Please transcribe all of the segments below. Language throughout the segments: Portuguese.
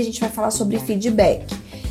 A gente vai falar sobre feedback.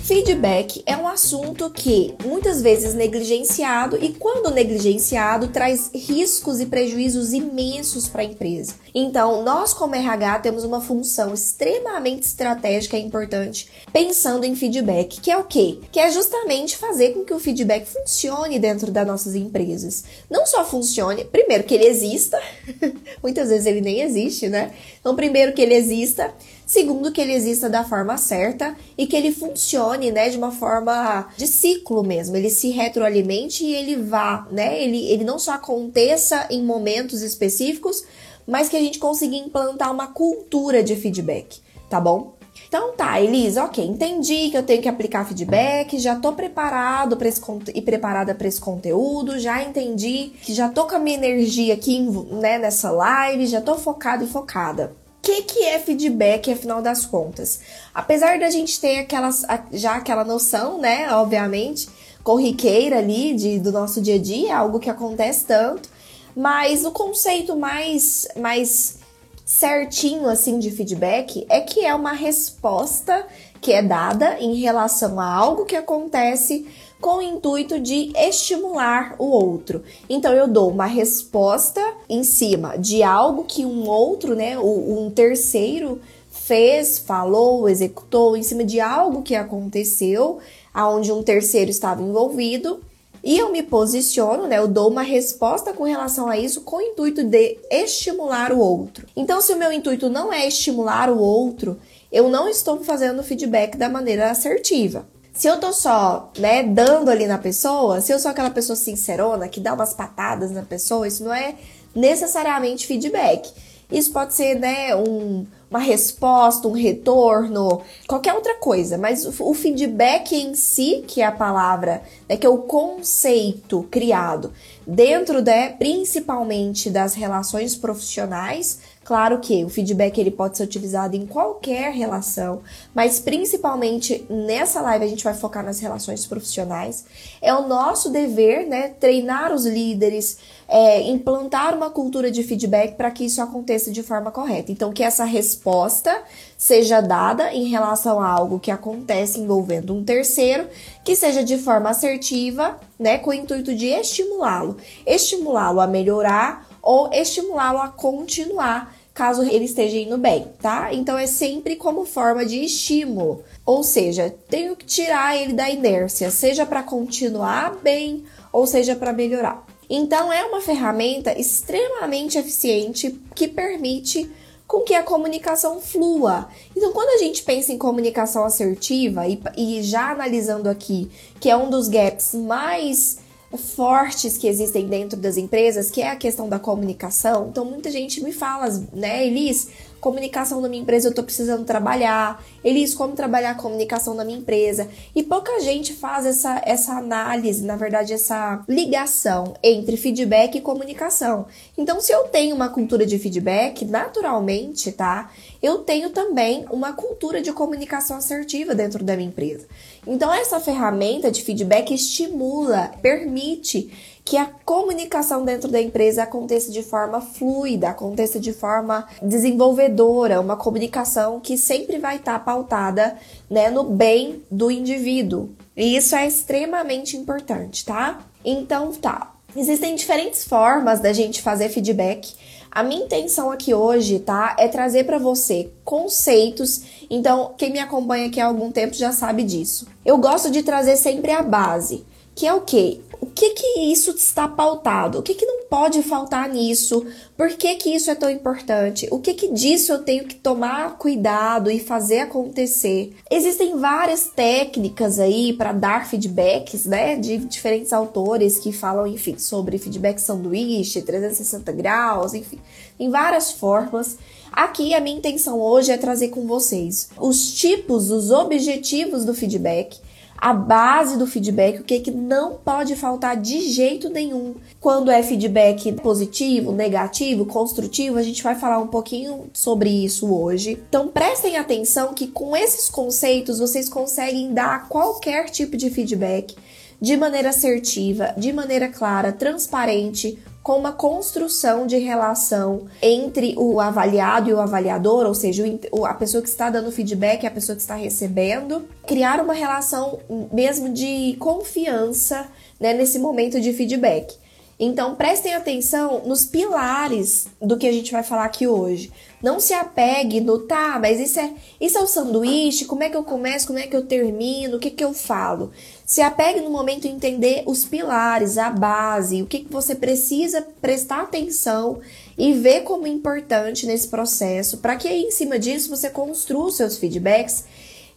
Feedback é um assunto que muitas vezes negligenciado e quando negligenciado traz riscos e prejuízos imensos para a empresa. Então, nós como RH temos uma função extremamente estratégica e importante pensando em feedback, que é o quê? Que é justamente fazer com que o feedback funcione dentro das nossas empresas. Não só funcione, primeiro que ele exista, muitas vezes ele nem existe, né? Então, primeiro que ele exista, segundo que ele exista da forma certa e que ele funcione, né, de uma forma de ciclo mesmo, ele se retroalimente e ele vá, né, ele, ele não só aconteça em momentos específicos, mas que a gente consiga implantar uma cultura de feedback, tá bom? Então tá, Elisa, ok, entendi que eu tenho que aplicar feedback, já tô preparado para esse e preparada para esse conteúdo, já entendi que já tô com a minha energia aqui, né, nessa live, já tô focado e focada que, que é feedback, afinal das contas? Apesar da gente ter aquelas, já aquela noção, né, obviamente, corriqueira ali de, do nosso dia a dia, algo que acontece tanto, mas o conceito mais, mais certinho assim de feedback é que é uma resposta que é dada em relação a algo que acontece com o intuito de estimular o outro. Então eu dou uma resposta em cima de algo que um outro, né, um terceiro fez, falou, executou em cima de algo que aconteceu, aonde um terceiro estava envolvido. E eu me posiciono, né? Eu dou uma resposta com relação a isso com o intuito de estimular o outro. Então, se o meu intuito não é estimular o outro, eu não estou fazendo feedback da maneira assertiva. Se eu tô só, né, dando ali na pessoa, se eu sou aquela pessoa sincerona que dá umas patadas na pessoa, isso não é necessariamente feedback. Isso pode ser, né, um, uma resposta, um retorno, qualquer outra coisa, mas o, o feedback em si, que é a palavra, né, que é o conceito criado dentro, né, principalmente das relações profissionais, Claro que o feedback ele pode ser utilizado em qualquer relação, mas principalmente nessa live a gente vai focar nas relações profissionais. É o nosso dever, né, treinar os líderes, é, implantar uma cultura de feedback para que isso aconteça de forma correta. Então, que essa resposta seja dada em relação a algo que acontece envolvendo um terceiro, que seja de forma assertiva, né, com o intuito de estimulá-lo, estimulá-lo a melhorar ou estimulá-lo a continuar caso ele esteja indo bem, tá? Então é sempre como forma de estímulo, ou seja, tenho que tirar ele da inércia, seja para continuar bem ou seja para melhorar. Então é uma ferramenta extremamente eficiente que permite com que a comunicação flua. Então, quando a gente pensa em comunicação assertiva, e, e já analisando aqui, que é um dos gaps mais fortes que existem dentro das empresas, que é a questão da comunicação. Então, muita gente me fala, né, Elis, comunicação na minha empresa eu tô precisando trabalhar. Elis, como trabalhar a comunicação na minha empresa? E pouca gente faz essa, essa análise, na verdade, essa ligação entre feedback e comunicação. Então, se eu tenho uma cultura de feedback, naturalmente, tá? Eu tenho também uma cultura de comunicação assertiva dentro da minha empresa. Então, essa ferramenta de feedback estimula, permite que a comunicação dentro da empresa aconteça de forma fluida, aconteça de forma desenvolvedora, uma comunicação que sempre vai estar pautada né, no bem do indivíduo. E isso é extremamente importante, tá? Então tá. Existem diferentes formas da gente fazer feedback. A minha intenção aqui hoje, tá, é trazer para você conceitos. Então, quem me acompanha aqui há algum tempo já sabe disso. Eu gosto de trazer sempre a base, que é o quê? O que que isso está pautado? O que que não pode faltar nisso? Por que que isso é tão importante? O que que disso eu tenho que tomar cuidado e fazer acontecer? Existem várias técnicas aí para dar feedbacks, né, de diferentes autores que falam, enfim, sobre feedback sanduíche, 360 graus, enfim, em várias formas. Aqui a minha intenção hoje é trazer com vocês os tipos, os objetivos do feedback, a base do feedback, o que, que não pode faltar de jeito nenhum. Quando é feedback positivo, negativo, construtivo, a gente vai falar um pouquinho sobre isso hoje. Então prestem atenção que com esses conceitos vocês conseguem dar qualquer tipo de feedback de maneira assertiva, de maneira clara, transparente, com uma construção de relação entre o avaliado e o avaliador, ou seja, a pessoa que está dando feedback e a pessoa que está recebendo, criar uma relação mesmo de confiança né, nesse momento de feedback. Então prestem atenção nos pilares do que a gente vai falar aqui hoje. Não se apegue no tá, mas isso é, isso é o sanduíche, como é que eu começo, como é que eu termino, o que, que eu falo. Se apegue no momento em entender os pilares, a base, o que, que você precisa prestar atenção e ver como importante nesse processo, para que aí, em cima disso você construa os seus feedbacks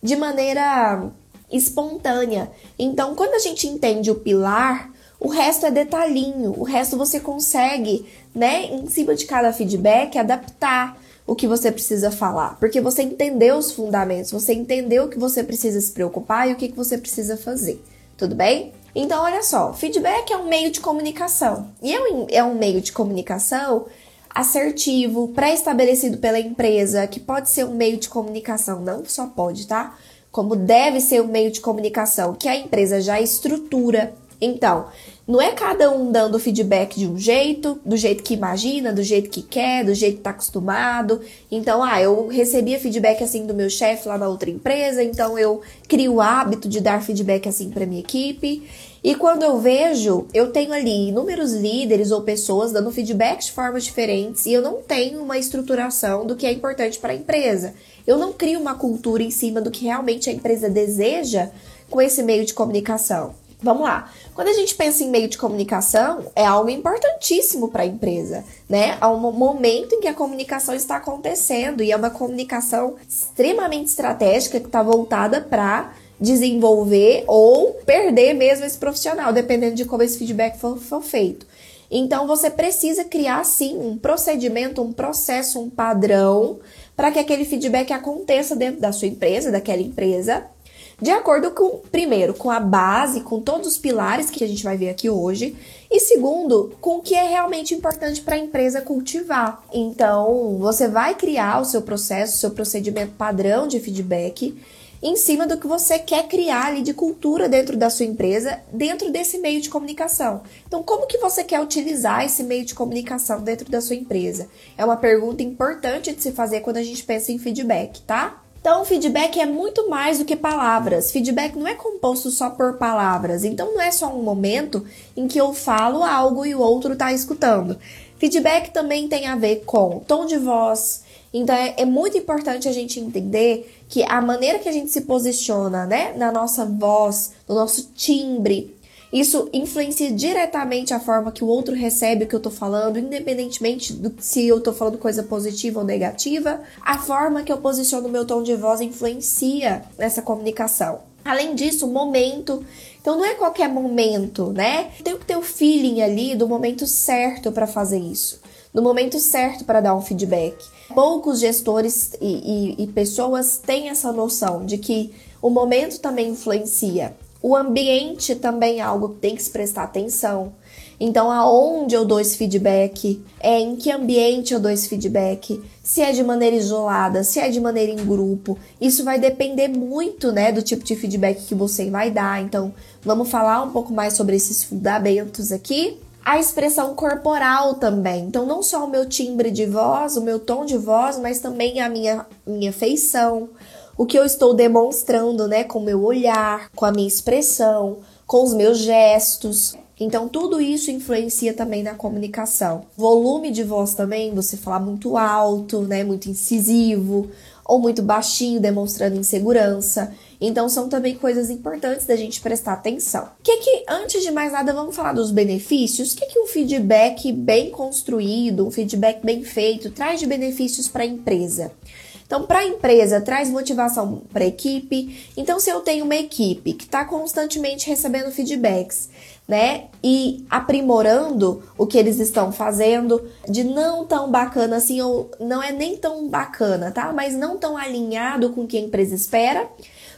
de maneira espontânea. Então, quando a gente entende o pilar, o resto é detalhinho, o resto você consegue, né, em cima de cada feedback, adaptar o que você precisa falar, porque você entendeu os fundamentos, você entendeu o que você precisa se preocupar e o que, você precisa fazer, tudo bem? Então, olha só, feedback é um meio de comunicação e é é um meio de comunicação assertivo, pré-estabelecido pela empresa, que pode ser um meio de comunicação, não só pode, tá? Como deve ser um meio de comunicação que a empresa já estrutura. Então, não é cada um dando feedback de um jeito, do jeito que imagina, do jeito que quer, do jeito que tá acostumado. Então, ah, eu recebia feedback assim do meu chefe lá na outra empresa, então eu crio o hábito de dar feedback assim para minha equipe. E quando eu vejo, eu tenho ali inúmeros líderes ou pessoas dando feedback de formas diferentes e eu não tenho uma estruturação do que é importante para a empresa. Eu não crio uma cultura em cima do que realmente a empresa deseja com esse meio de comunicação. Vamos lá. Quando a gente pensa em meio de comunicação, é algo importantíssimo para a empresa, né? Há um momento em que a comunicação está acontecendo e é uma comunicação extremamente estratégica que está voltada para desenvolver ou perder mesmo esse profissional, dependendo de como esse feedback for, for feito. Então você precisa criar sim um procedimento, um processo, um padrão para que aquele feedback aconteça dentro da sua empresa, daquela empresa, de acordo com, primeiro, com a base, com todos os pilares que a gente vai ver aqui hoje, e segundo, com o que é realmente importante para a empresa cultivar. Então, você vai criar o seu processo, o seu procedimento padrão de feedback em cima do que você quer criar ali de cultura dentro da sua empresa, dentro desse meio de comunicação. Então, como que você quer utilizar esse meio de comunicação dentro da sua empresa? É uma pergunta importante de se fazer quando a gente pensa em feedback, tá? Então, feedback é muito mais do que palavras. Feedback não é composto só por palavras. Então, não é só um momento em que eu falo algo e o outro está escutando. Feedback também tem a ver com tom de voz. Então, é, é, muito importante a gente entender que a maneira que a gente se posiciona, né, na nossa voz, no nosso timbre, isso influencia diretamente a forma que o outro recebe o que eu tô falando, independentemente do se eu tô falando coisa positiva ou negativa. A forma que eu posiciono o meu tom de voz influencia nessa comunicação. Além disso, o momento. Então não é qualquer momento, né? Tem que ter o feeling ali do momento certo para fazer isso, no momento certo para dar um feedback. Poucos gestores e, e, e pessoas têm essa noção de que o momento também influencia. O ambiente também é algo que tem que se prestar atenção. Então, aonde eu dou esse feedback? É em que ambiente eu dou esse feedback? Se é de maneira isolada, se é de maneira em grupo. Isso vai depender muito, né, do tipo de feedback que você vai dar. Então, vamos falar um pouco mais sobre esses fundamentos aqui. A expressão corporal também. Então, não só o meu timbre de voz, o meu tom de voz, mas também a minha, minha feição, o que eu estou demonstrando, né, com meu olhar, com a minha expressão, com os meus gestos. Então, tudo isso influencia também na comunicação. Volume de voz também, você falar muito alto, né, muito incisivo, ou muito baixinho, demonstrando insegurança. Então são também coisas importantes da gente prestar atenção. Que que, antes de mais nada, vamos falar dos benefícios? O que que um feedback bem construído, um feedback bem feito, traz de benefícios para a empresa? Então, para a empresa, traz motivação para a equipe. Então, se eu tenho uma equipe que está constantemente recebendo feedbacks, né, e aprimorando o que eles estão fazendo, de não tão bacana assim, ou não é nem tão bacana, tá? Mas não tão alinhado com o que a empresa espera.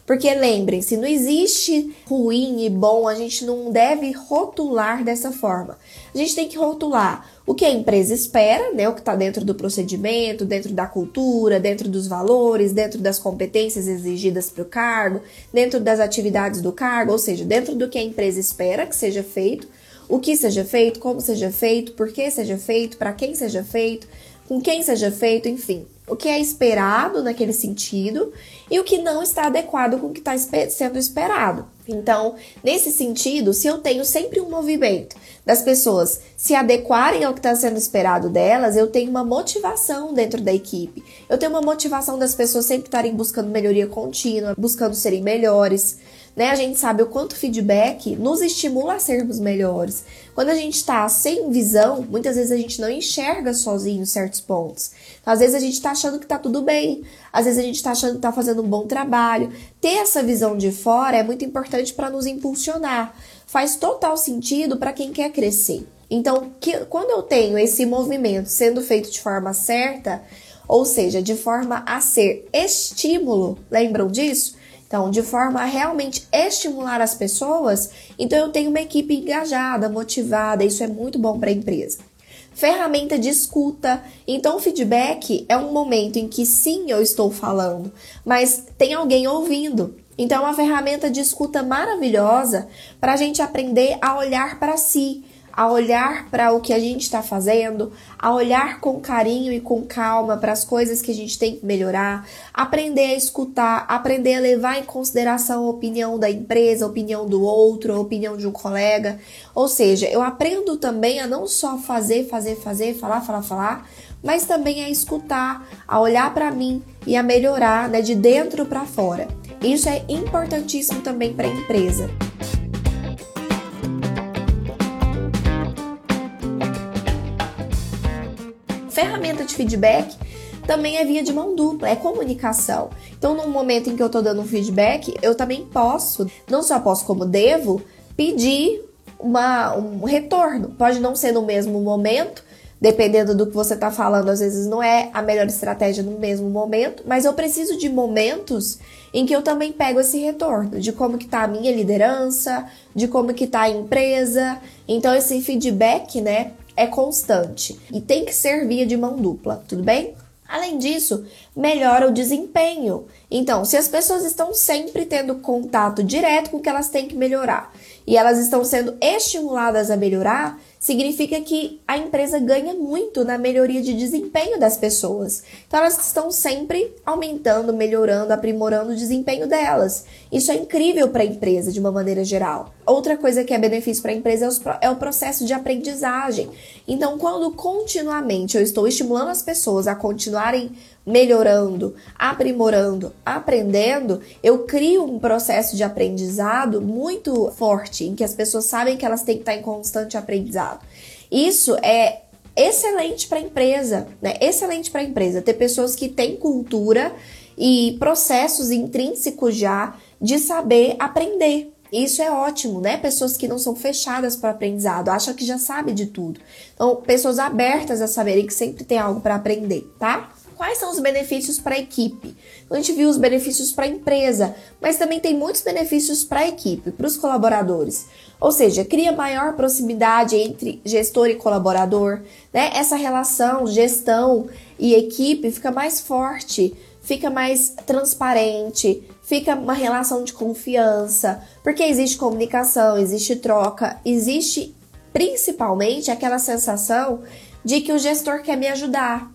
Porque lembrem-se, não existe ruim e bom, a gente não deve rotular dessa forma. A gente tem que rotular o que a empresa espera, né, o que está dentro do procedimento, dentro da cultura, dentro dos valores, dentro das competências exigidas para o cargo, dentro das atividades do cargo, ou seja, dentro do que a empresa espera que seja feito, o que seja feito, como seja feito, por que seja feito, para quem seja feito, com quem seja feito, enfim. O que é esperado naquele sentido e o que não está adequado com o que está sendo esperado. Então, nesse sentido, se eu tenho sempre um movimento das pessoas se adequarem ao que está sendo esperado delas, eu tenho uma motivação dentro da equipe. Eu tenho uma motivação das pessoas sempre estarem buscando melhoria contínua, buscando serem melhores. Né? A gente sabe o quanto feedback nos estimula a sermos melhores. Quando a gente está sem visão, muitas vezes a gente não enxerga sozinho certos pontos. Às vezes a gente está achando que está tudo bem, às vezes a gente está achando que está fazendo um bom trabalho. Ter essa visão de fora é muito importante para nos impulsionar. Faz total sentido para quem quer crescer. Então, que, quando eu tenho esse movimento sendo feito de forma certa, ou seja, de forma a ser estímulo, lembram disso? Então, de forma a realmente estimular as pessoas, então eu tenho uma equipe engajada, motivada, isso é muito bom para a empresa. Ferramenta de escuta. Então, o feedback é um momento em que sim, eu estou falando, mas tem alguém ouvindo. Então, é uma ferramenta de escuta maravilhosa para a gente aprender a olhar para si, a olhar para o que a gente está fazendo, a olhar com carinho e com calma para as coisas que a gente tem que melhorar, aprender a escutar, aprender a levar em consideração a opinião da empresa, a opinião do outro, a opinião de um colega. Ou seja, eu aprendo também a não só fazer, fazer, fazer, falar, falar, falar, mas também a escutar, a olhar para mim e a melhorar, né, de dentro para fora. Isso é importantíssimo também para a empresa. Ferramenta de feedback também é via de mão dupla, é comunicação. Então, no momento em que eu estou dando um feedback, eu também posso, não só posso como devo, pedir uma, um retorno. Pode não ser no mesmo momento, dependendo do que você está falando, às vezes não é a melhor estratégia no mesmo momento, mas eu preciso de momentos em que eu também pego esse retorno, de como que tá a minha liderança, de como que tá a empresa. Então esse feedback, né, é constante e tem que ser via de mão dupla, tudo bem? Além disso, melhora o desempenho. Então, se as pessoas estão sempre tendo contato direto com o que elas têm que melhorar e elas estão sendo estimuladas a melhorar, significa que a empresa ganha muito na melhoria de desempenho das pessoas. Então elas estão sempre aumentando, melhorando, aprimorando o desempenho delas. Isso é incrível para a empresa de uma maneira geral. Outra coisa que é benefício para a empresa é o processo de aprendizagem. Então, quando continuamente eu estou estimulando as pessoas a continuarem melhorando, aprimorando, aprendendo, eu crio um processo de aprendizado muito forte, em que as pessoas sabem que elas têm que estar em constante aprendizado. Isso é excelente para a empresa, né? Excelente para a empresa ter pessoas que têm cultura e processos intrínsecos já de saber aprender. Isso é ótimo, né? Pessoas que não são fechadas para aprendizado, acham que já sabe de tudo. Então, pessoas abertas a saberem que sempre tem algo para aprender, tá? Quais são os benefícios para a equipe? A gente viu os benefícios para a empresa, mas também tem muitos benefícios para a equipe, para os colaboradores. Ou seja, cria maior proximidade entre gestor e colaborador, né? Essa relação gestão e equipe fica mais forte, fica mais transparente, fica uma relação de confiança, porque existe comunicação, existe troca, existe principalmente aquela sensação de que o gestor quer me ajudar,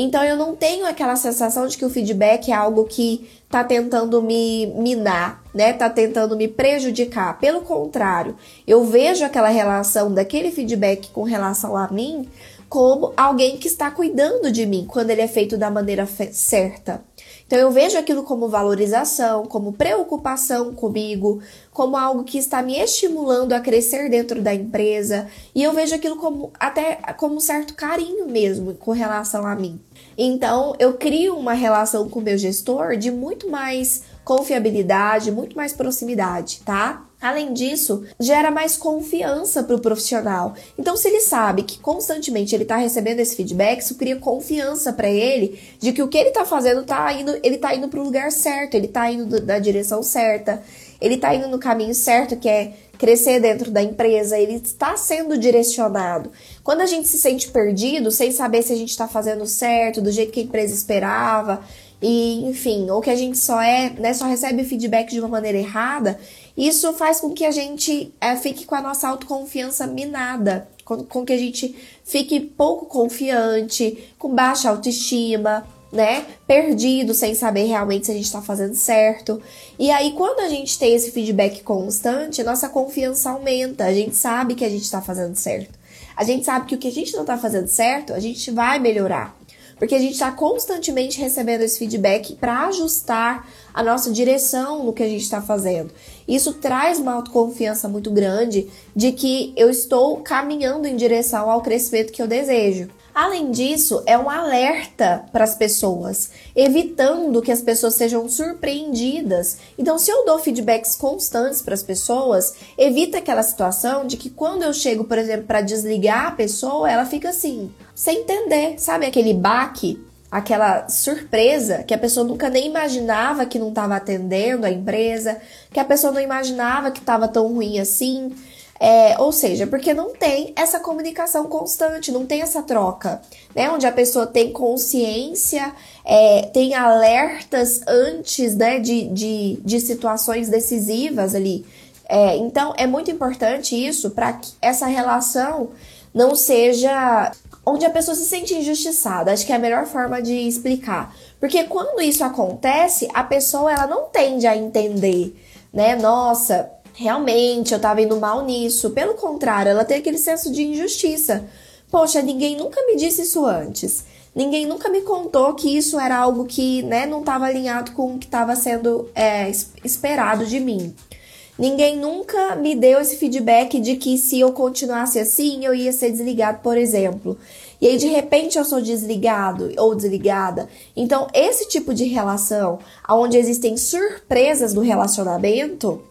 então eu não tenho aquela sensação de que o feedback é algo que tá tentando me minar, né? Tá tentando me prejudicar. Pelo contrário, eu vejo aquela relação daquele feedback com relação a mim como alguém que está cuidando de mim quando ele é feito da maneira certa. Então eu vejo aquilo como valorização, como preocupação comigo, como algo que está me estimulando a crescer dentro da empresa, e eu vejo aquilo como até como um certo carinho mesmo com relação a mim. Então eu crio uma relação com o meu gestor de muito mais confiabilidade, muito mais proximidade, tá? Além disso, gera mais confiança para o profissional. Então, se ele sabe que constantemente ele está recebendo esse feedback, isso cria confiança para ele de que o que ele está fazendo tá indo, ele está indo para o lugar certo, ele está indo na direção certa, ele está indo no caminho certo, que é crescer dentro da empresa, ele está sendo direcionado. Quando a gente se sente perdido, sem saber se a gente está fazendo certo, do jeito que a empresa esperava, e enfim, ou que a gente só é, né, só recebe feedback de uma maneira errada, isso faz com que a gente é, fique com a nossa autoconfiança minada, com, com que a gente fique pouco confiante, com baixa autoestima, né? Perdido, sem saber realmente se a gente está fazendo certo. E aí, quando a gente tem esse feedback constante, nossa confiança aumenta, a gente sabe que a gente está fazendo certo. A gente sabe que o que a gente não está fazendo certo, a gente vai melhorar. Porque a gente está constantemente recebendo esse feedback para ajustar a nossa direção no que a gente está fazendo. Isso traz uma autoconfiança muito grande de que eu estou caminhando em direção ao crescimento que eu desejo. Além disso, é um alerta para as pessoas, evitando que as pessoas sejam surpreendidas. Então, se eu dou feedbacks constantes para as pessoas, evita aquela situação de que quando eu chego, por exemplo, para desligar a pessoa, ela fica assim, sem entender, sabe aquele baque, aquela surpresa que a pessoa nunca nem imaginava que não estava atendendo a empresa, que a pessoa não imaginava que estava tão ruim assim. É, ou seja, porque não tem essa comunicação constante, não tem essa troca, né? Onde a pessoa tem consciência, é, tem alertas antes né, de, de, de situações decisivas ali. É, então, é muito importante isso para que essa relação não seja onde a pessoa se sente injustiçada. Acho que é a melhor forma de explicar. Porque quando isso acontece, a pessoa ela não tende a entender, né? Nossa, realmente eu tava indo mal nisso. Pelo contrário, ela tem aquele senso de injustiça. Poxa, ninguém nunca me disse isso antes. Ninguém nunca me contou que isso era algo que né, não estava alinhado com o que estava sendo é, esperado de mim. Ninguém nunca me deu esse feedback de que se eu continuasse assim, eu ia ser desligado, por exemplo. E aí, de repente, eu sou desligado ou desligada. Então, esse tipo de relação, onde existem surpresas no relacionamento,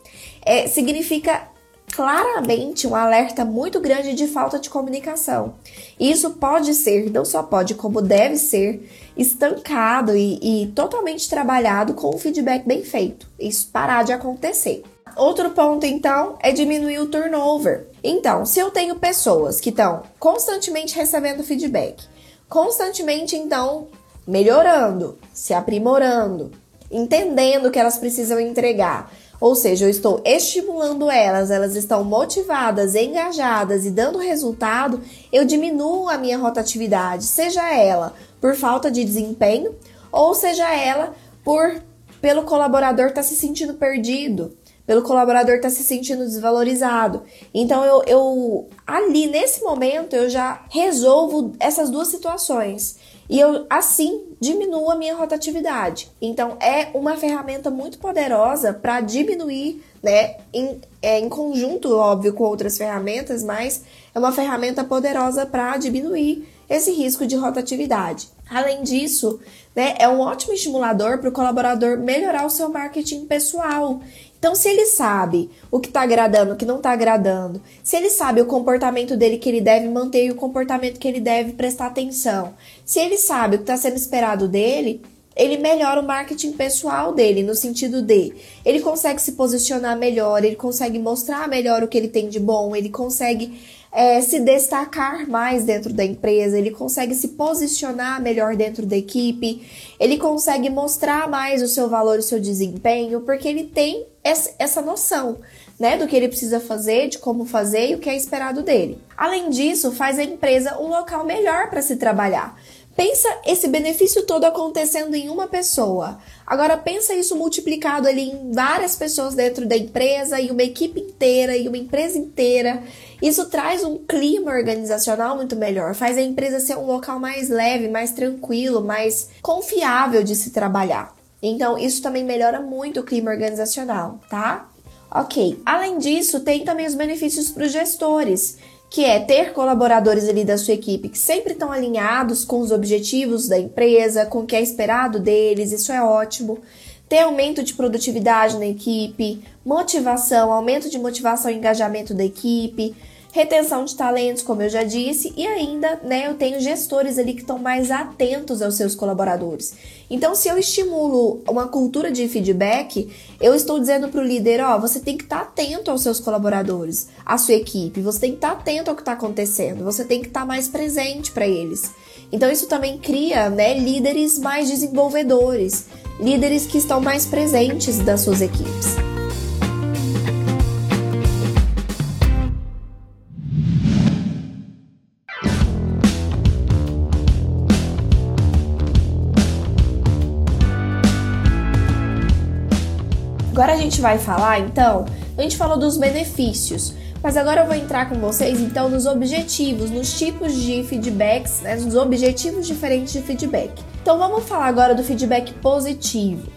é, significa claramente um alerta muito grande de falta de comunicação. Isso pode ser, não só pode, como deve ser, estancado e, e totalmente trabalhado com um feedback bem feito. Isso parar de acontecer. Outro ponto, então, é diminuir o turnover. Então, se eu tenho pessoas que estão constantemente recebendo feedback, constantemente, então, melhorando, se aprimorando, entendendo o que elas precisam entregar, ou seja, eu estou estimulando elas, elas estão motivadas, engajadas e dando resultado, eu diminuo a minha rotatividade, seja ela por falta de desempenho ou seja ela por pelo colaborador estar tá se sentindo perdido, pelo colaborador estar tá se sentindo desvalorizado. Então eu, eu ali nesse momento eu já resolvo essas duas situações e eu assim diminuo a minha rotatividade. Então é uma ferramenta muito poderosa para diminuir, né, em, é, em conjunto, óbvio, com outras ferramentas, mas é uma ferramenta poderosa para diminuir esse risco de rotatividade. Além disso, né, é um ótimo estimulador para o colaborador melhorar o seu marketing pessoal. Então, se ele sabe o que está agradando, o que não está agradando, se ele sabe o comportamento dele que ele deve manter e o comportamento que ele deve prestar atenção, se ele sabe o que está sendo esperado dele, ele melhora o marketing pessoal dele, no sentido de ele consegue se posicionar melhor, ele consegue mostrar melhor o que ele tem de bom, ele consegue é, se destacar mais dentro da empresa, ele consegue se posicionar melhor dentro da equipe, ele consegue mostrar mais o seu valor, o seu desempenho, porque ele tem essa, noção. Né, do que ele precisa fazer, de como fazer e o que é esperado dele. Além disso, faz a empresa um local melhor para se trabalhar. Pensa esse benefício todo acontecendo em uma pessoa. Agora pensa isso multiplicado ali em várias pessoas dentro da empresa e uma equipe inteira e uma empresa inteira. Isso traz um clima organizacional muito melhor, faz a empresa ser um local mais leve, mais tranquilo, mais confiável de se trabalhar. Então, isso também melhora muito o clima organizacional, tá? Ok. Além disso, tem também os benefícios para os gestores, que é ter colaboradores ali da sua equipe que sempre estão alinhados com os objetivos da empresa, com o que é esperado deles, isso é ótimo. Ter aumento de produtividade na equipe, motivação, aumento de motivação e engajamento da equipe, retenção de talentos, como eu já disse, e ainda, né, eu tenho gestores ali que estão mais atentos aos seus colaboradores. Então, se eu estimulo uma cultura de feedback, eu estou dizendo para o líder, ó, você tem que estar tá atento aos seus colaboradores, à sua equipe, você tem que estar tá atento ao que está acontecendo, você tem que estar tá mais presente para eles. Então, isso também cria, né, líderes mais desenvolvedores, líderes que estão mais presentes das suas equipes. Gente vai falar, então, a gente falou dos benefícios, mas agora eu vou entrar com vocês, então, nos objetivos, nos tipos de feedbacks, né, nos objetivos diferentes de feedback. Então, vamos falar agora do feedback positivo.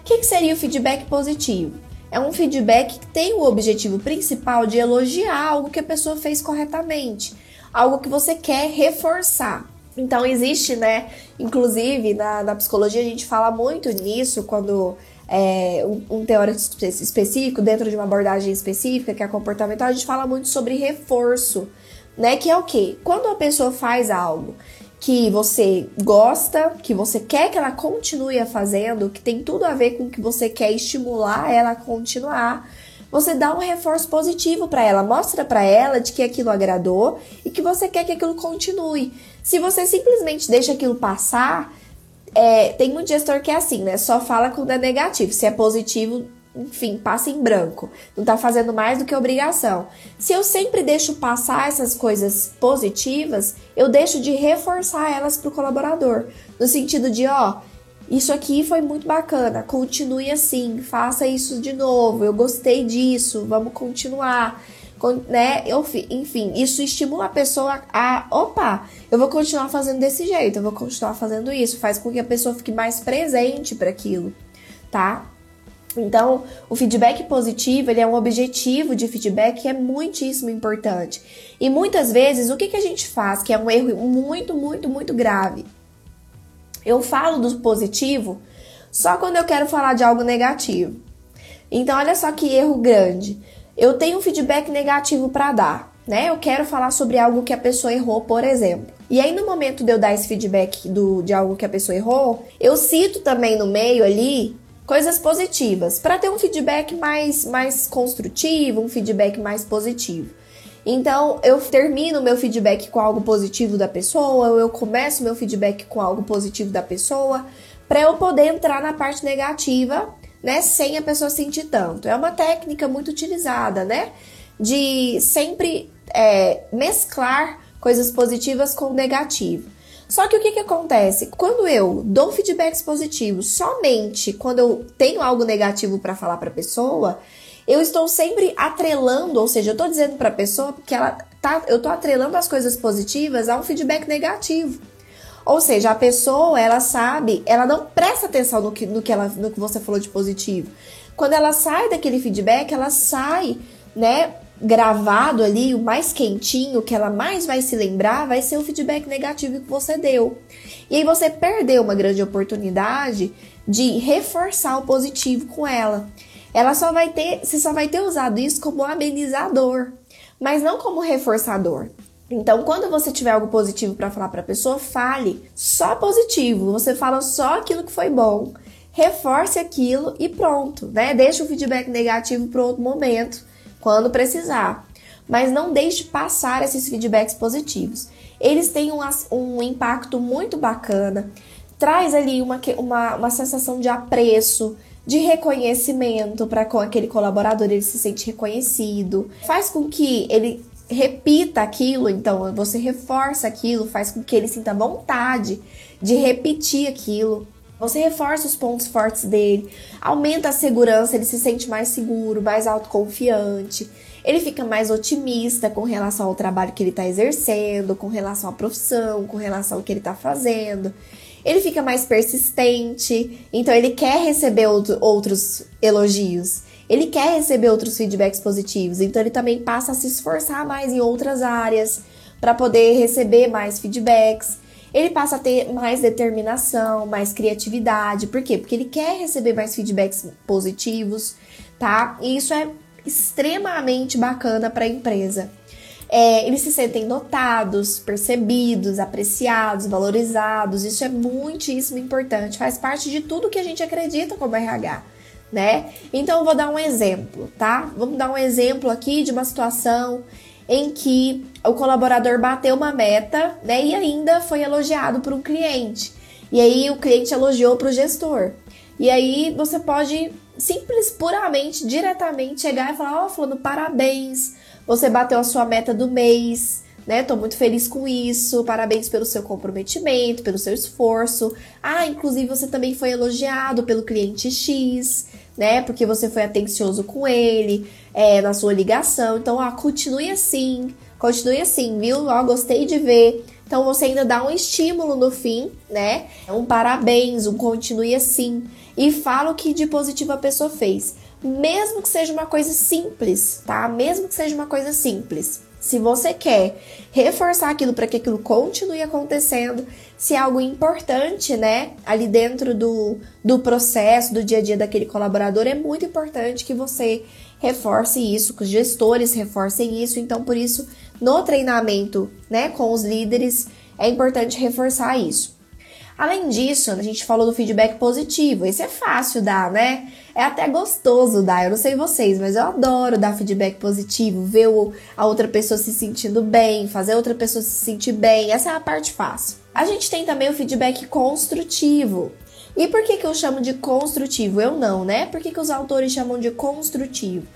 O que, que seria o feedback positivo? É um feedback que tem o objetivo principal de elogiar algo que a pessoa fez corretamente, algo que você quer reforçar. Então existe, né? Inclusive na, na psicologia a gente fala muito nisso quando é, um, um teórico específico, dentro de uma abordagem específica, que é comportamental, a gente fala muito sobre reforço, né? Que é o quê? Quando a pessoa faz algo que você gosta, que você quer que ela continue fazendo, que tem tudo a ver com que você quer estimular ela a continuar, você dá um reforço positivo para ela, mostra para ela de que aquilo agradou e que você quer que aquilo continue. Se você simplesmente deixa aquilo passar, é, tem muito gestor que é assim, né? Só fala quando é negativo. Se é positivo, enfim, passa em branco. Não tá fazendo mais do que obrigação. Se eu sempre deixo passar essas coisas positivas, eu deixo de reforçar elas pro colaborador. No sentido de, ó, isso aqui foi muito bacana, continue assim, faça isso de novo, eu gostei disso, vamos continuar né? Enfim, isso estimula a pessoa a, opa, eu vou continuar fazendo desse jeito, eu vou continuar fazendo isso, faz com que a pessoa fique mais presente para aquilo, tá? Então, o feedback positivo, ele é um objetivo de feedback que é muitíssimo importante. E muitas vezes, o que, que a gente faz, que é um erro muito, muito, muito grave? Eu falo do positivo só quando eu quero falar de algo negativo. Então, olha só que erro grande eu tenho um feedback negativo para dar, né? Eu quero falar sobre algo que a pessoa errou, por exemplo. E aí, no momento de eu dar esse feedback do, de algo que a pessoa errou, eu cito também no meio ali coisas positivas, para ter um feedback mais, mais construtivo, um feedback mais positivo. Então, eu termino meu feedback com algo positivo da pessoa, ou eu começo meu feedback com algo positivo da pessoa, para eu poder entrar na parte negativa né? Sem a pessoa sentir tanto. É uma técnica muito utilizada, né? De sempre é, mesclar coisas positivas com negativo. Só que o que, que acontece? Quando eu dou feedbacks positivos somente quando eu tenho algo negativo para falar para a pessoa, eu estou sempre atrelando, ou seja, eu estou dizendo para a pessoa que ela tá, eu estou atrelando as coisas positivas a um feedback negativo. Ou seja, a pessoa, ela sabe, ela não presta atenção no que, no que, ela, no que você falou de positivo. Quando ela sai daquele feedback, ela sai, né, gravado ali, o mais quentinho, que ela mais vai se lembrar, vai ser o feedback negativo que você deu. E aí você perdeu uma grande oportunidade de reforçar o positivo com ela. Ela só vai ter, você só vai ter usado isso como amenizador, mas não como reforçador. Então, quando você tiver algo positivo para falar para a pessoa, fale só positivo. Você fala só aquilo que foi bom, reforce aquilo e pronto, né? Deixa o feedback negativo para outro momento, quando precisar. Mas não deixe passar esses feedbacks positivos. Eles têm um, um impacto muito bacana, traz ali uma, uma, uma sensação de apreço, de reconhecimento para com aquele colaborador, ele se sente reconhecido, faz com que ele repita aquilo, então você reforça aquilo, faz com que ele sinta vontade de repetir aquilo. Você reforça os pontos fortes dele, aumenta a segurança, ele se sente mais seguro, mais autoconfiante, ele fica mais otimista com relação ao trabalho que ele está exercendo, com relação à profissão, com relação ao que ele está fazendo. ele fica mais persistente, então ele quer receber outro, outros elogios, ele quer receber outros feedbacks positivos, então ele também passa a se esforçar mais em outras áreas para poder receber mais feedbacks. Ele passa a ter mais determinação, mais criatividade. Por quê? Porque ele quer receber mais feedbacks positivos, tá? E isso é extremamente bacana para a empresa. É, eles se sentem notados, percebidos, apreciados, valorizados. Isso é muitíssimo importante, faz parte de tudo que a gente acredita como RH, né? Então eu vou dar um exemplo, tá? Vamos dar um exemplo aqui de uma situação em que o colaborador bateu uma meta, né? E ainda foi elogiado por um cliente. E aí o cliente elogiou para o gestor. E aí você pode simples, puramente, diretamente chegar e falar: Ó, oh, Fulano, parabéns você bateu a sua meta do mês, né? Tô muito feliz com isso. Parabéns pelo seu comprometimento, pelo seu esforço. Ah, inclusive você também foi elogiado pelo cliente X, né? Porque você foi atencioso com ele é, na sua ligação. Então, continue assim, continue assim, viu? Ó, gostei de ver. Então você ainda dá um estímulo no fim, né? Um parabéns, um continue assim. E fala o que de positivo a pessoa fez mesmo que seja uma coisa simples, tá? Mesmo que seja uma coisa simples. Se você quer reforçar aquilo para que aquilo continue acontecendo, se é algo importante, né, ali dentro do, do processo, do dia a dia daquele colaborador, é muito importante que você reforce isso, que os gestores reforcem isso. Então, por isso, no treinamento, né, com os líderes, é importante reforçar isso. Além disso, a gente falou do feedback positivo. Esse é fácil dar, né? É até gostoso dar. Eu não sei vocês, mas eu adoro dar feedback positivo, ver a outra pessoa se sentindo bem, fazer a outra pessoa se sentir bem. Essa é a parte fácil. A gente tem também o feedback construtivo. E por que, que eu chamo de construtivo? Eu não, né? Por que, que os autores chamam de construtivo?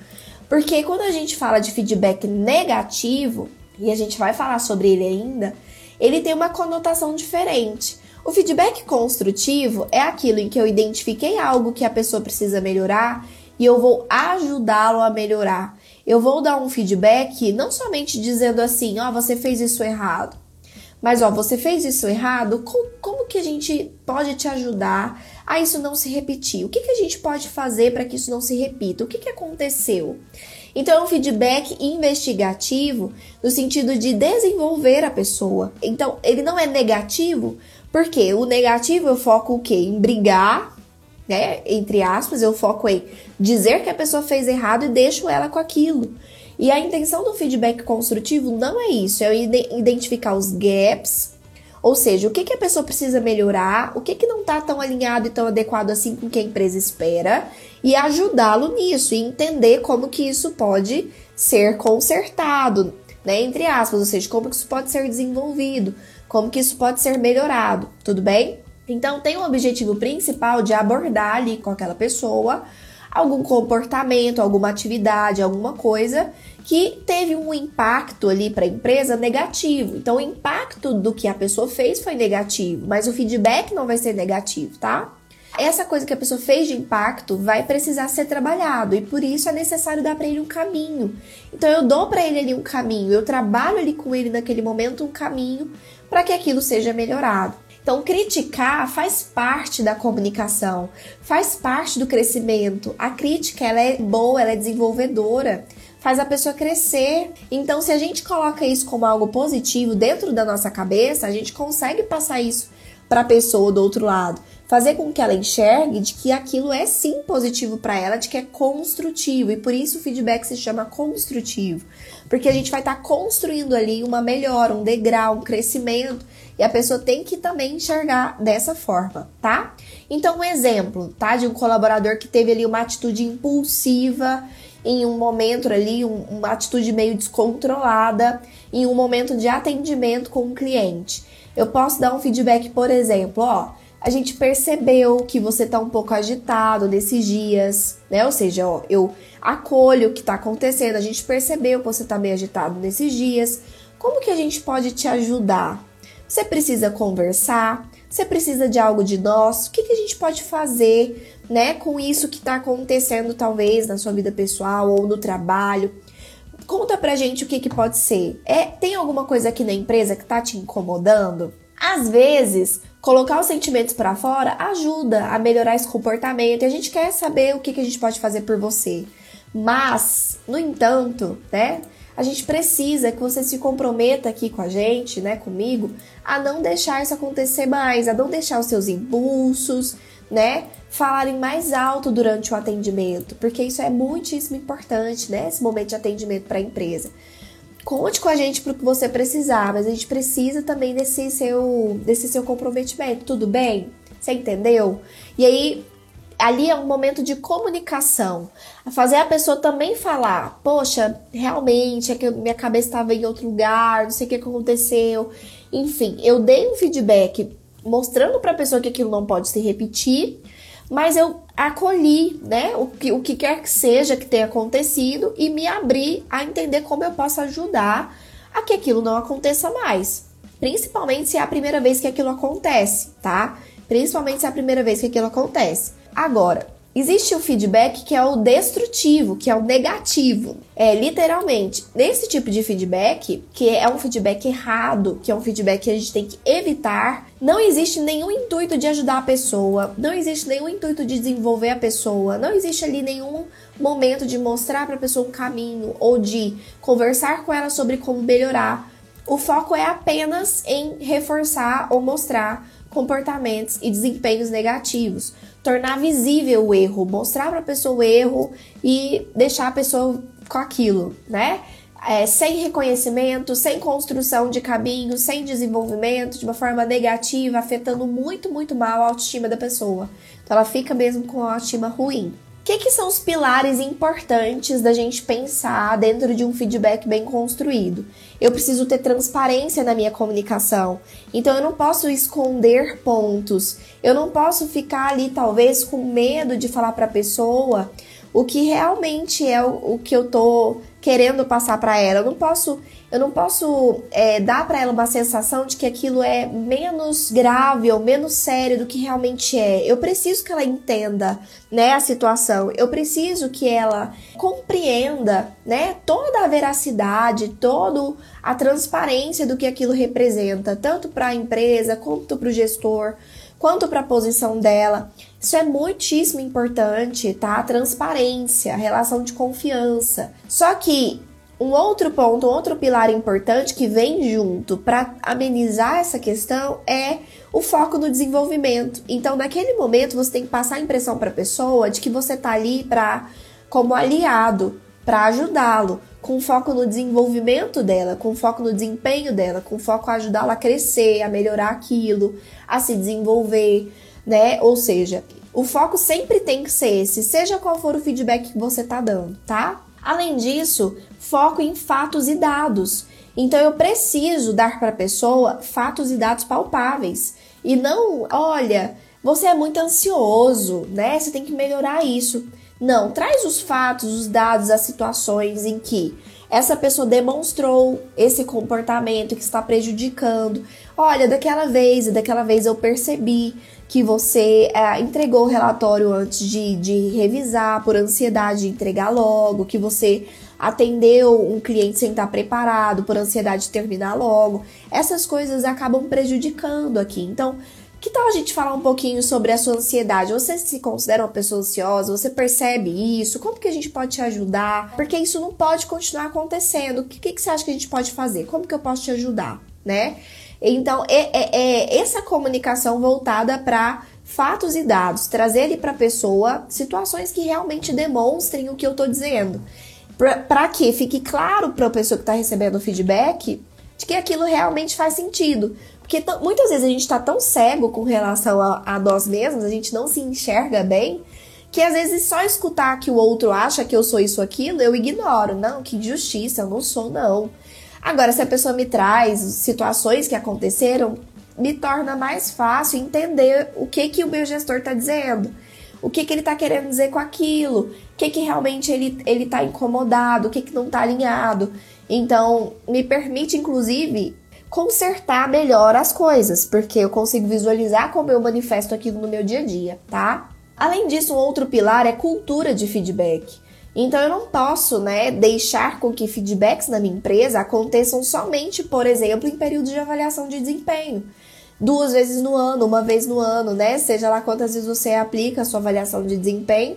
Porque quando a gente fala de feedback negativo, e a gente vai falar sobre ele ainda, ele tem uma conotação diferente. O feedback construtivo é aquilo em que eu identifiquei algo que a pessoa precisa melhorar e eu vou ajudá-lo a melhorar. Eu vou dar um feedback não somente dizendo assim, ó, oh, você fez isso errado, mas ó, você fez isso errado, como, como, que a gente pode te ajudar a isso não se repetir? O que, que a gente pode fazer para que isso não se repita? O que, que aconteceu? Então, é um feedback investigativo no sentido de desenvolver a pessoa. Então, ele não é negativo, porque o negativo eu foco o quê? Em brigar, né? Entre aspas, eu foco em dizer que a pessoa fez errado e deixo ela com aquilo. E a intenção do feedback construtivo não é isso, é identificar os gaps, ou seja, o que, que a pessoa precisa melhorar, o que, que não está tão alinhado e tão adequado assim com o que a empresa espera, e ajudá-lo nisso, e entender como que isso pode ser consertado, né? Entre aspas, ou seja, como que isso pode ser desenvolvido como que isso pode ser melhorado, tudo bem? Então tem o objetivo principal de abordar ali com aquela pessoa algum comportamento, alguma atividade, alguma coisa que teve um impacto ali para a empresa negativo. Então o impacto do que a pessoa fez foi negativo, mas o feedback não vai ser negativo, tá? Essa coisa que a pessoa fez de impacto vai precisar ser trabalhado e por isso é necessário dar para ele um caminho. Então eu dou para ele ali um caminho, eu trabalho ali com ele naquele momento um caminho para que aquilo seja melhorado. Então, criticar faz parte da comunicação, faz parte do crescimento. A crítica ela é boa, ela é desenvolvedora, faz a pessoa crescer. Então, se a gente coloca isso como algo positivo dentro da nossa cabeça, a gente consegue passar isso para a pessoa do outro lado. Fazer com que ela enxergue de que aquilo é sim positivo para ela, de que é construtivo. E por isso o feedback se chama construtivo, porque a gente vai estar tá construindo ali uma melhora, um degrau, um crescimento. E a pessoa tem que também enxergar dessa forma, tá? Então um exemplo, tá, de um colaborador que teve ali uma atitude impulsiva em um momento ali, um, uma atitude meio descontrolada, em um momento de atendimento com o cliente. Eu posso dar um feedback, por exemplo, ó, a gente percebeu que você tá um pouco agitado nesses dias, né? Ou seja, ó, eu acolho o que tá acontecendo, a gente percebeu que você tá meio agitado nesses dias. Como que a gente pode te ajudar? Você precisa conversar? Você precisa de algo de nós? O que, que a gente pode fazer, né, com isso que tá acontecendo, talvez, na sua vida pessoal ou no trabalho? Conta pra gente o que, que pode ser. É, tem alguma coisa aqui na empresa que tá te incomodando? Às vezes, colocar os sentimentos para fora ajuda a melhorar esse comportamento e a gente quer saber o que, que a gente pode fazer por você. Mas, no entanto, né? A gente precisa que você se comprometa aqui com a gente, né, comigo, a não deixar isso acontecer mais, a não deixar os seus impulsos, né, falarem mais alto durante o atendimento, porque isso é muitíssimo importante, né, esse momento de atendimento para a empresa. Conte com a gente para o que você precisar, mas a gente precisa também desse seu, desse seu comprometimento, tudo bem? Você entendeu? E aí, ali é um momento de comunicação. Fazer a pessoa também falar: Poxa, realmente é que minha cabeça estava em outro lugar, não sei o que aconteceu. Enfim, eu dei um feedback mostrando para a pessoa que aquilo não pode se repetir, mas eu acolhi, né, o que, o que quer que seja que tenha acontecido e me abri a entender como eu posso ajudar a que aquilo não aconteça mais. Principalmente se é a primeira vez que aquilo acontece, tá? Principalmente se é a primeira vez que aquilo acontece. Agora, Existe o feedback que é o destrutivo, que é o negativo. É literalmente nesse tipo de feedback, que é um feedback errado, que é um feedback que a gente tem que evitar. Não existe nenhum intuito de ajudar a pessoa, não existe nenhum intuito de desenvolver a pessoa, não existe ali nenhum momento de mostrar para a pessoa um caminho ou de conversar com ela sobre como melhorar. O foco é apenas em reforçar ou mostrar comportamentos e desempenhos negativos tornar visível o erro, mostrar para a pessoa o erro e deixar a pessoa com aquilo, né? É, sem reconhecimento, sem construção de caminho, sem desenvolvimento, de uma forma negativa, afetando muito, muito mal a autoestima da pessoa. Então ela fica mesmo com a autoestima ruim que, que são os pilares importantes da gente pensar dentro de um feedback bem construído? Eu preciso ter transparência na minha comunicação. Então eu não posso esconder pontos. Eu não posso ficar ali talvez com medo de falar para a pessoa o que realmente é o, o que eu tô querendo passar para ela. Eu não posso, eu não posso é, dar para ela uma sensação de que aquilo é menos grave ou menos sério do que realmente é. Eu preciso que ela entenda, né, a situação. Eu preciso que ela compreenda, né, toda a veracidade, toda a transparência do que aquilo representa, tanto para a empresa quanto para o gestor quanto para a posição dela. Isso é muitíssimo importante, tá? Transparência, relação de confiança. Só que um outro ponto, um outro pilar importante que vem junto para amenizar essa questão é o foco no desenvolvimento. Então, naquele momento, você tem que passar a impressão para a pessoa de que você tá ali para como aliado, para ajudá-lo, com foco no desenvolvimento dela, com foco no desempenho dela, com foco a ajudá-la a crescer, a melhorar aquilo, a se desenvolver, né? Ou seja, o foco sempre tem que ser esse, seja qual for o feedback que você tá dando, tá? Além disso, foco em fatos e dados. Então eu preciso dar para a pessoa fatos e dados palpáveis e não, olha, você é muito ansioso, né? Você tem que melhorar isso. Não, traz os fatos, os dados, as situações em que essa pessoa demonstrou esse comportamento que está prejudicando. Olha, daquela vez, daquela vez eu percebi que você é, entregou o relatório antes de, de revisar, por ansiedade de entregar logo, que você atendeu um cliente sem estar preparado, por ansiedade de terminar logo. Essas coisas acabam prejudicando aqui. Então, que tal a gente falar um pouquinho sobre a sua ansiedade? Você se considera uma pessoa ansiosa? Você percebe isso? Como que a gente pode te ajudar? Porque isso não pode continuar acontecendo. O que, que, você acha que a gente pode fazer? Como que eu posso te ajudar? Né? Então, é, é, é essa comunicação voltada para fatos e dados, trazer ali para a pessoa situações que realmente demonstrem o que eu estou dizendo. Para que fique claro para a pessoa que está recebendo o feedback de que aquilo realmente faz sentido. Porque muitas vezes a gente está tão cego com relação a, a nós mesmos, a gente não se enxerga bem, que às vezes só escutar que o outro acha que eu sou isso aquilo, eu ignoro. Não, que injustiça, eu não sou, não. Agora, se a pessoa me traz situações que aconteceram, me torna mais fácil entender o que que o meu gestor está dizendo. O que, que ele está querendo dizer com aquilo? O que, que realmente ele, ele tá incomodado? O que, que não está alinhado? Então, me permite, inclusive, consertar melhor as coisas, porque eu consigo visualizar como eu manifesto aquilo no meu dia a dia, tá? Além disso, um outro pilar é cultura de feedback. Então eu não posso, né, deixar com que feedbacks na minha empresa aconteçam somente, por exemplo, em períodos de avaliação de desempenho. duas vezes no ano, uma vez no ano, né? Seja lá quantas vezes você aplica a sua avaliação de desempenho.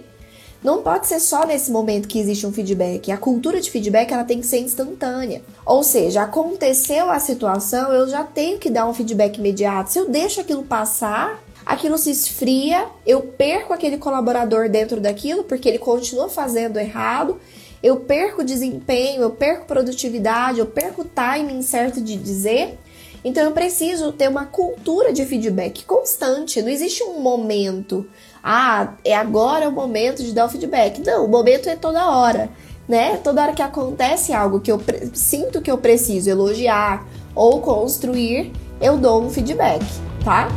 Não pode ser só nesse momento que existe um feedback. A cultura de feedback ela tem que ser instantânea. Ou seja, aconteceu a situação, eu já tenho que dar um feedback imediato. Se eu deixo aquilo passar, aquilo se esfria, eu perco aquele colaborador dentro daquilo porque ele continua fazendo errado. Eu perco desempenho, eu perco produtividade, eu perco timing certo de dizer. Então eu preciso ter uma cultura de feedback constante. Não existe um momento ah, é agora o momento de dar o feedback. Não, o momento é toda hora, né? Toda hora que acontece algo que eu sinto que eu preciso elogiar ou construir, eu dou um feedback, tá?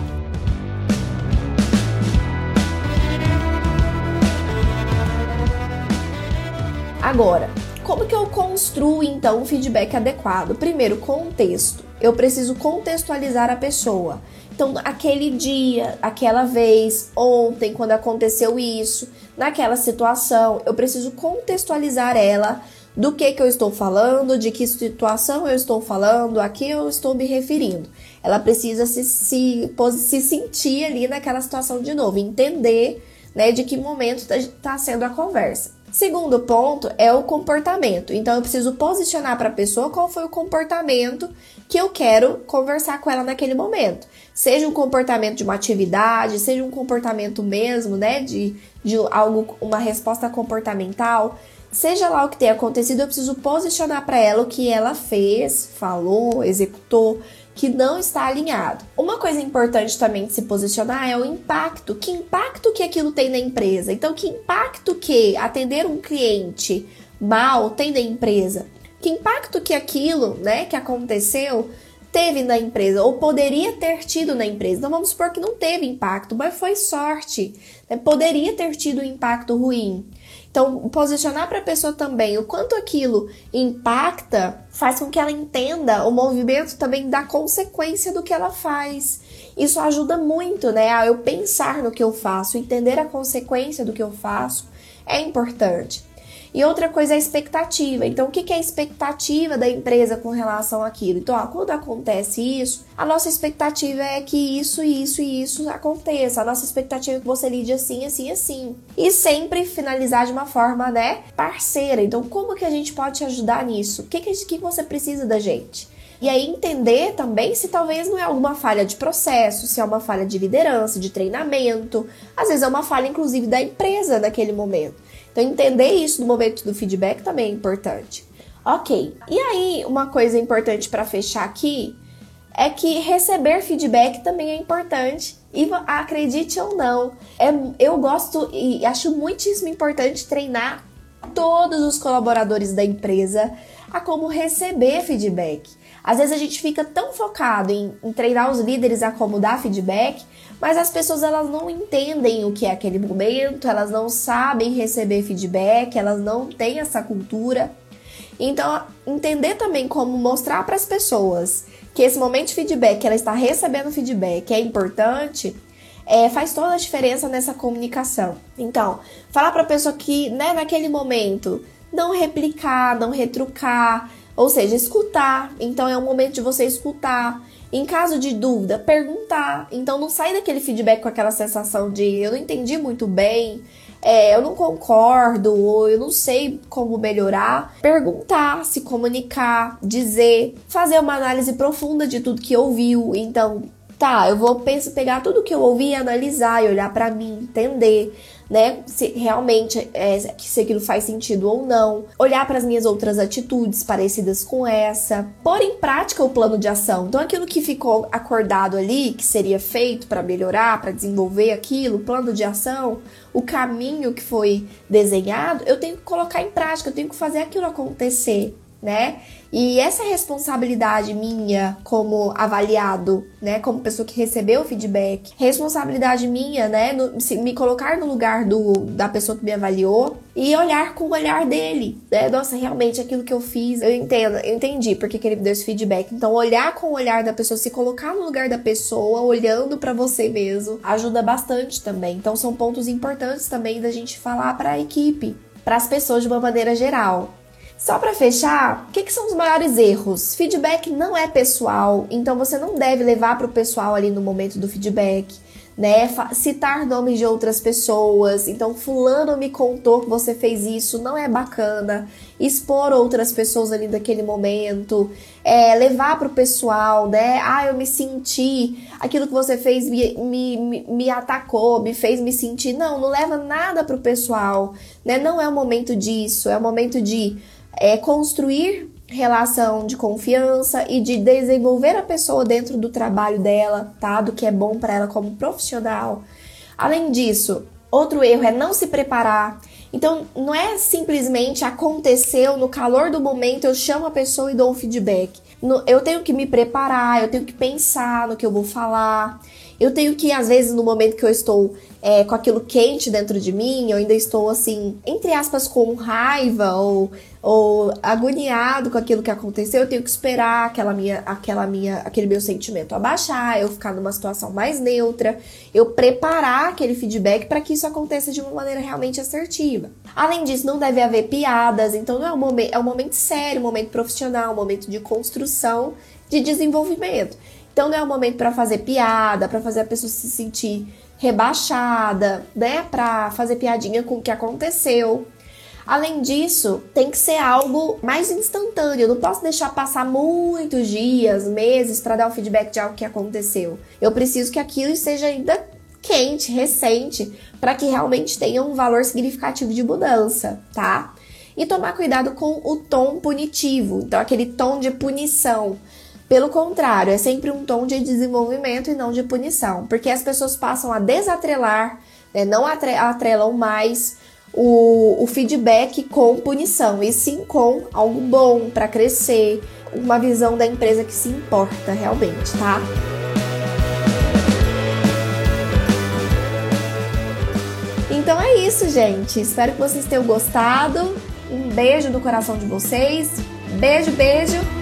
Agora, como que eu construo então um feedback adequado? Primeiro, contexto. Eu preciso contextualizar a pessoa. Então, aquele dia, aquela vez, ontem, quando aconteceu isso, naquela situação, eu preciso contextualizar ela do que, que eu estou falando, de que situação eu estou falando, a que eu estou me referindo. Ela precisa se, se, se sentir ali naquela situação de novo, entender né, de que momento está tá sendo a conversa. Segundo ponto é o comportamento. Então eu preciso posicionar para a pessoa qual foi o comportamento que eu quero conversar com ela naquele momento. Seja um comportamento de uma atividade, seja um comportamento mesmo, né, de, de algo, uma resposta comportamental. Seja lá o que tenha acontecido, eu preciso posicionar para ela o que ela fez, falou, executou que não está alinhado. Uma coisa importante também de se posicionar é o impacto. Que impacto que aquilo tem na empresa? Então, que impacto que atender um cliente mal tem na empresa? Que impacto que aquilo, né, que aconteceu teve na empresa ou poderia ter tido na empresa. Então vamos supor que não teve impacto, mas foi sorte. Né? Poderia ter tido um impacto ruim. Então, posicionar para a pessoa também o quanto aquilo impacta faz com que ela entenda o movimento também da consequência do que ela faz. Isso ajuda muito, né? A eu pensar no que eu faço, entender a consequência do que eu faço é importante. E outra coisa é a expectativa. Então, o que é a expectativa da empresa com relação àquilo? Então, ó, quando acontece isso, a nossa expectativa é que isso, isso e isso aconteça. A nossa expectativa é que você lide assim, assim, assim. E sempre finalizar de uma forma, né, parceira. Então, como que a gente pode te ajudar nisso? O que, que, que você precisa da gente? E aí entender também se talvez não é alguma falha de processo, se é uma falha de liderança, de treinamento, às vezes é uma falha inclusive da empresa naquele momento. Então, entender isso no momento do feedback também é importante. Ok, e aí uma coisa importante para fechar aqui é que receber feedback também é importante. E acredite ou não, é, eu gosto e acho muitíssimo importante treinar todos os colaboradores da empresa a como receber feedback. Às vezes a gente fica tão focado em, em, treinar os líderes a como dar feedback, mas as pessoas elas não entendem o que é aquele momento, elas não sabem receber feedback, elas não têm essa cultura. Então, entender também como mostrar para as pessoas que esse momento de feedback, ela está recebendo feedback, é importante, é, faz toda a diferença nessa comunicação. Então, falar para a pessoa que, né, naquele momento, não replicar, não retrucar, ou seja, escutar. Então é um momento de você escutar. Em caso de dúvida, perguntar. Então não sai daquele feedback com aquela sensação de eu não entendi muito bem, é, eu não concordo, ou eu não sei como melhorar. Perguntar, se comunicar, dizer, fazer uma análise profunda de tudo que ouviu. Então, tá, eu vou penso, pegar tudo que eu ouvi e analisar e olhar para mim, entender né? Se realmente é, se aquilo faz sentido ou não. Olhar para as minhas outras atitudes parecidas com essa. Pôr em prática o plano de ação. Então, aquilo que ficou acordado ali, que seria feito para melhorar, para desenvolver aquilo, plano de ação, o caminho que foi desenhado, eu tenho que colocar em prática, eu tenho que fazer aquilo acontecer né? E essa responsabilidade minha como avaliado, né, como pessoa que recebeu o feedback, responsabilidade minha, né, no, se, me colocar no lugar do, da pessoa que me avaliou e olhar com o olhar dele, né? Nossa, realmente aquilo que eu fiz, eu entendo, eu entendi porque que ele me deu esse feedback. Então, olhar com o olhar da pessoa, se colocar no lugar da pessoa, olhando para você mesmo, ajuda bastante também. Então, são pontos importantes também da gente falar para a equipe, para as pessoas de uma maneira geral. Só para fechar, o que, que, são os maiores erros? Feedback não é pessoal, então você não deve levar para o pessoal ali no momento do feedback né? Citar nomes de outras pessoas. Então, fulano me contou que você fez isso, não é bacana. Expor outras pessoas ali naquele momento, é, levar pro pessoal, né? Ah, eu me senti, aquilo que você fez me, me, me atacou, me fez me sentir. Não, não leva nada pro pessoal, né? Não é o momento disso, é o momento de é, construir relação de confiança e de desenvolver a pessoa dentro do trabalho dela, tá? Do que é bom para ela como profissional. Além disso, outro erro é não se preparar. Então, não é simplesmente aconteceu no calor do momento, eu chamo a pessoa e dou um feedback. Eu tenho que me preparar, eu tenho que pensar no que eu vou falar. Eu tenho que, às vezes, no momento que eu estou é, com aquilo quente dentro de mim, eu ainda estou assim, entre aspas, com raiva ou, ou agoniado com aquilo que aconteceu, eu tenho que esperar aquela minha, aquela minha, aquele meu sentimento abaixar, eu ficar numa situação mais neutra, eu preparar aquele feedback para que isso aconteça de uma maneira realmente assertiva. Além disso, não deve haver piadas, então não é um momento, é um momento sério, um momento profissional, um momento de construção, de desenvolvimento. Então não é o momento para fazer piada, para fazer a pessoa se sentir rebaixada, né? Para fazer piadinha com o que aconteceu. Além disso, tem que ser algo mais instantâneo. Eu não posso deixar passar muitos dias, meses para dar o feedback de algo que aconteceu. Eu preciso que aquilo esteja ainda quente, recente, para que realmente tenha um valor significativo de mudança, tá? E tomar cuidado com o tom punitivo, então aquele tom de punição. Pelo contrário, é sempre um tom de desenvolvimento e não de punição, porque as pessoas passam a desatrelar, né, não atrelam mais o, o feedback com punição, e sim com algo bom para crescer, uma visão da empresa que se importa realmente, tá? Então é isso, gente. Espero que vocês tenham gostado. Um beijo do coração de vocês. Beijo, beijo